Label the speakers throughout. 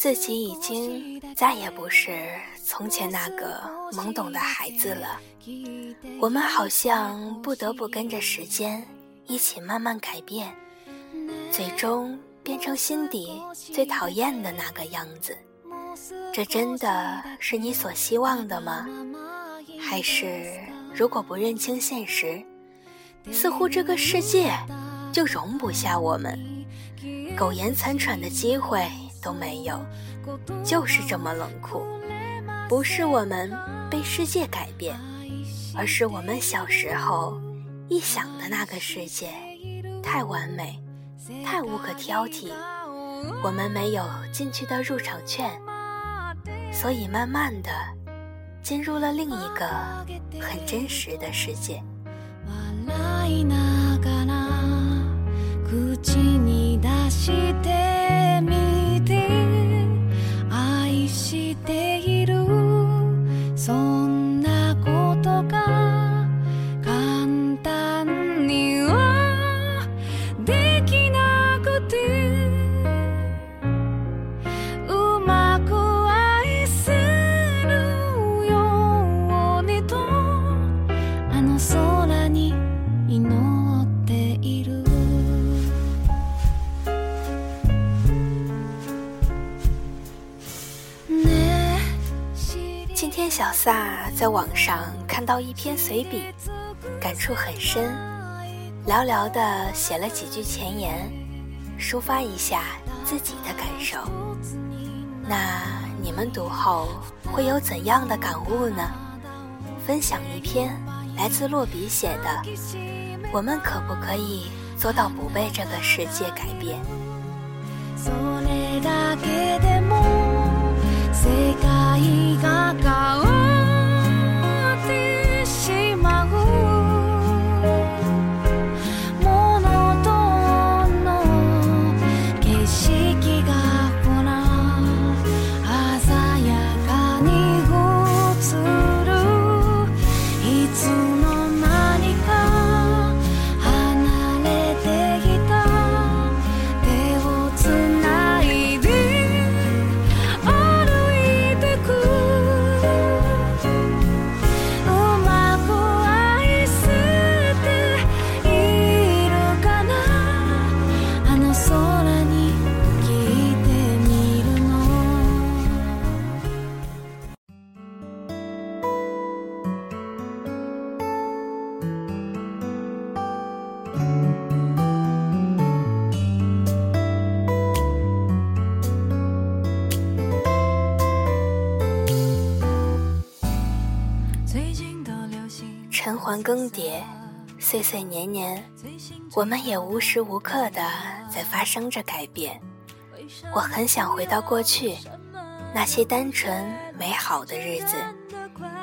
Speaker 1: 自己已经再也不是从前那个懵懂的孩子了。我们好像不得不跟着时间一起慢慢改变，最终变成心底最讨厌的那个样子。这真的是你所希望的吗？还是如果不认清现实，似乎这个世界就容不下我们，苟延残喘的机会都没有，就是这么冷酷。不是我们被世界改变，而是我们小时候臆想的那个世界太完美，太无可挑剔，我们没有进去的入场券。所以，慢慢的进入了另一个很真实的世界。天小撒在网上看到一篇随笔，感触很深，寥寥的写了几句前言，抒发一下自己的感受。那你们读后会有怎样的感悟呢？分享一篇来自落笔写的：我们可不可以做到不被这个世界改变？世界が変わる环更迭，岁岁年年，我们也无时无刻的在发生着改变。我很想回到过去，那些单纯美好的日子，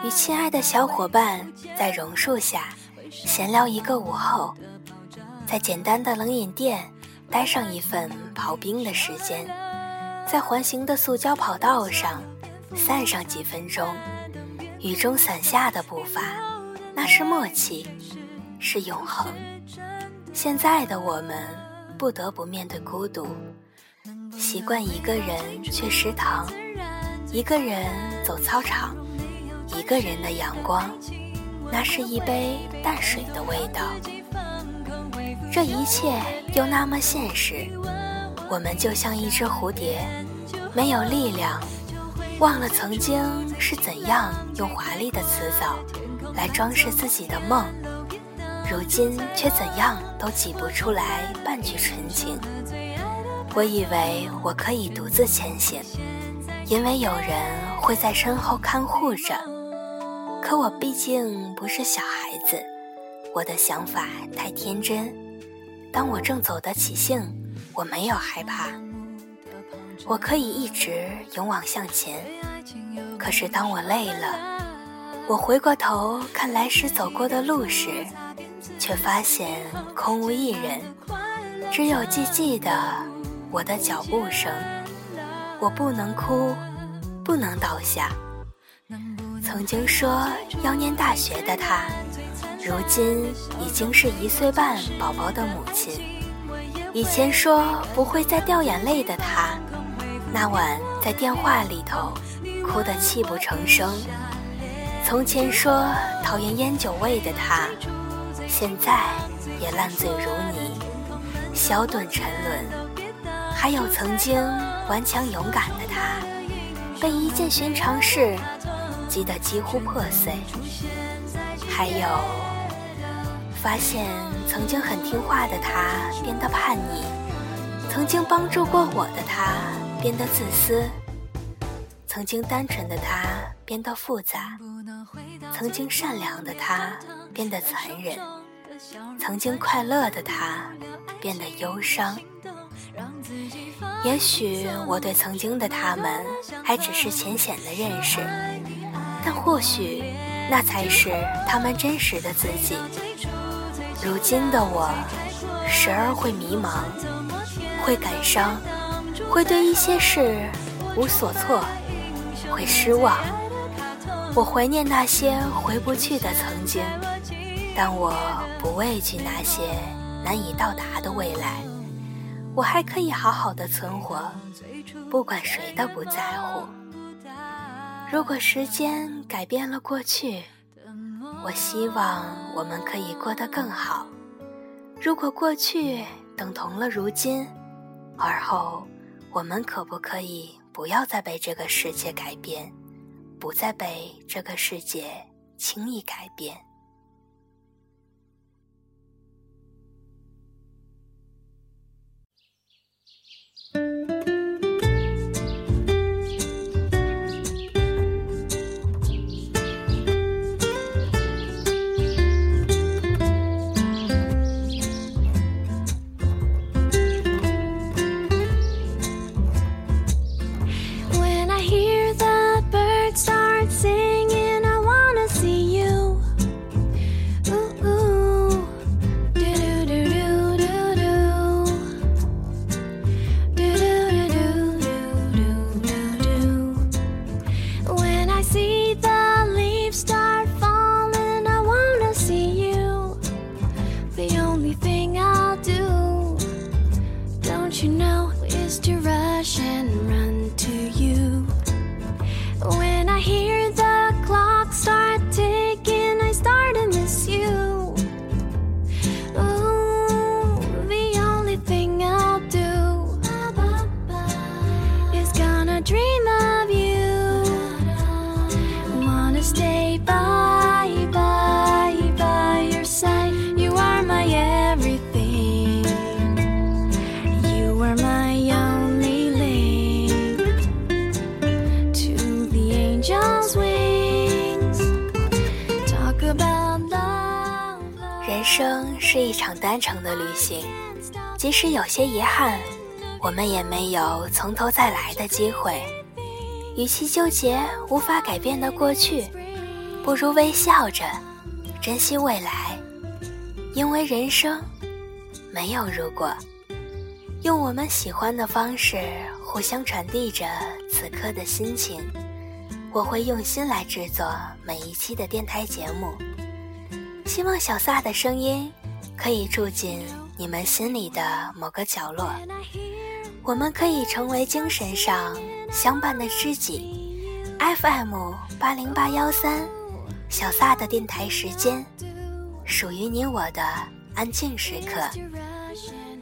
Speaker 1: 与亲爱的小伙伴在榕树下闲聊一个午后，在简单的冷饮店待上一份刨冰的时间，在环形的塑胶跑道上散上几分钟，雨中伞下的步伐。那是默契，是永恒。现在的我们不得不面对孤独，习惯一个人去食堂，一个人走操场，一个人的阳光，那是一杯淡水的味道。这一切又那么现实，我们就像一只蝴蝶，没有力量，忘了曾经是怎样用华丽的辞藻。来装饰自己的梦，如今却怎样都挤不出来半句纯情。我以为我可以独自前行，因为有人会在身后看护着。可我毕竟不是小孩子，我的想法太天真。当我正走得起兴，我没有害怕，我可以一直勇往向前。可是当我累了，我回过头看来时走过的路时，却发现空无一人，只有寂寂的我的脚步声。我不能哭，不能倒下。曾经说要念大学的他，如今已经是一岁半宝宝的母亲。以前说不会再掉眼泪的他，那晚在电话里头哭得泣不成声。从前说讨厌烟酒味的他，现在也烂醉如泥，小盹沉沦。还有曾经顽强勇敢的他，被一件寻常事击得几乎破碎。还有发现曾经很听话的他变得叛逆，曾经帮助过我的他变得自私，曾经单纯的他变得复杂。曾经善良的他变得残忍，曾经快乐的他变得忧伤。也许我对曾经的他们还只是浅显的认识，但或许那才是他们真实的自己。如今的我，时而会迷茫，会感伤，会对一些事无所措，会失望。我怀念那些回不去的曾经，但我不畏惧那些难以到达的未来。我还可以好好的存活，不管谁都不在乎。如果时间改变了过去，我希望我们可以过得更好。如果过去等同了如今，而后我们可不可以不要再被这个世界改变？不再被这个世界轻易改变。ocean. 生是一场单程的旅行，即使有些遗憾，我们也没有从头再来的机会。与其纠结无法改变的过去，不如微笑着珍惜未来。因为人生没有如果，用我们喜欢的方式互相传递着此刻的心情。我会用心来制作每一期的电台节目。希望小撒的声音可以住进你们心里的某个角落，我们可以成为精神上相伴的知己。FM 八零八幺三，小撒的电台时间，属于你我的安静时刻。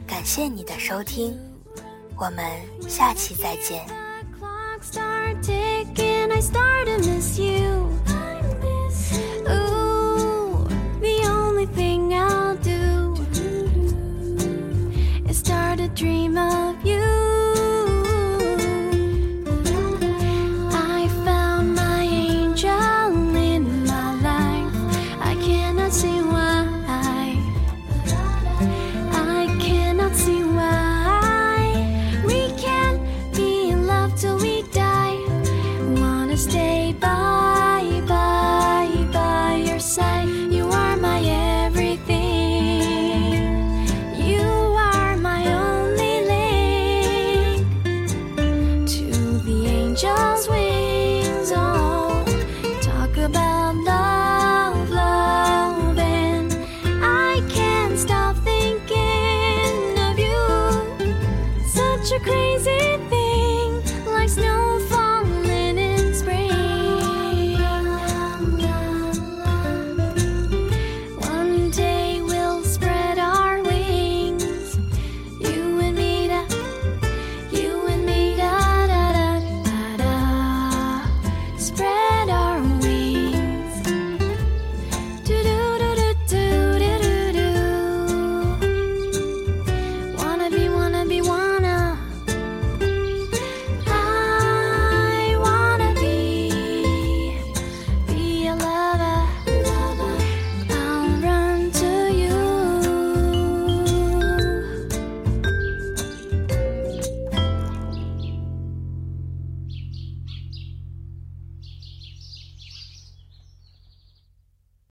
Speaker 1: 感谢你的收听，我们下期再见。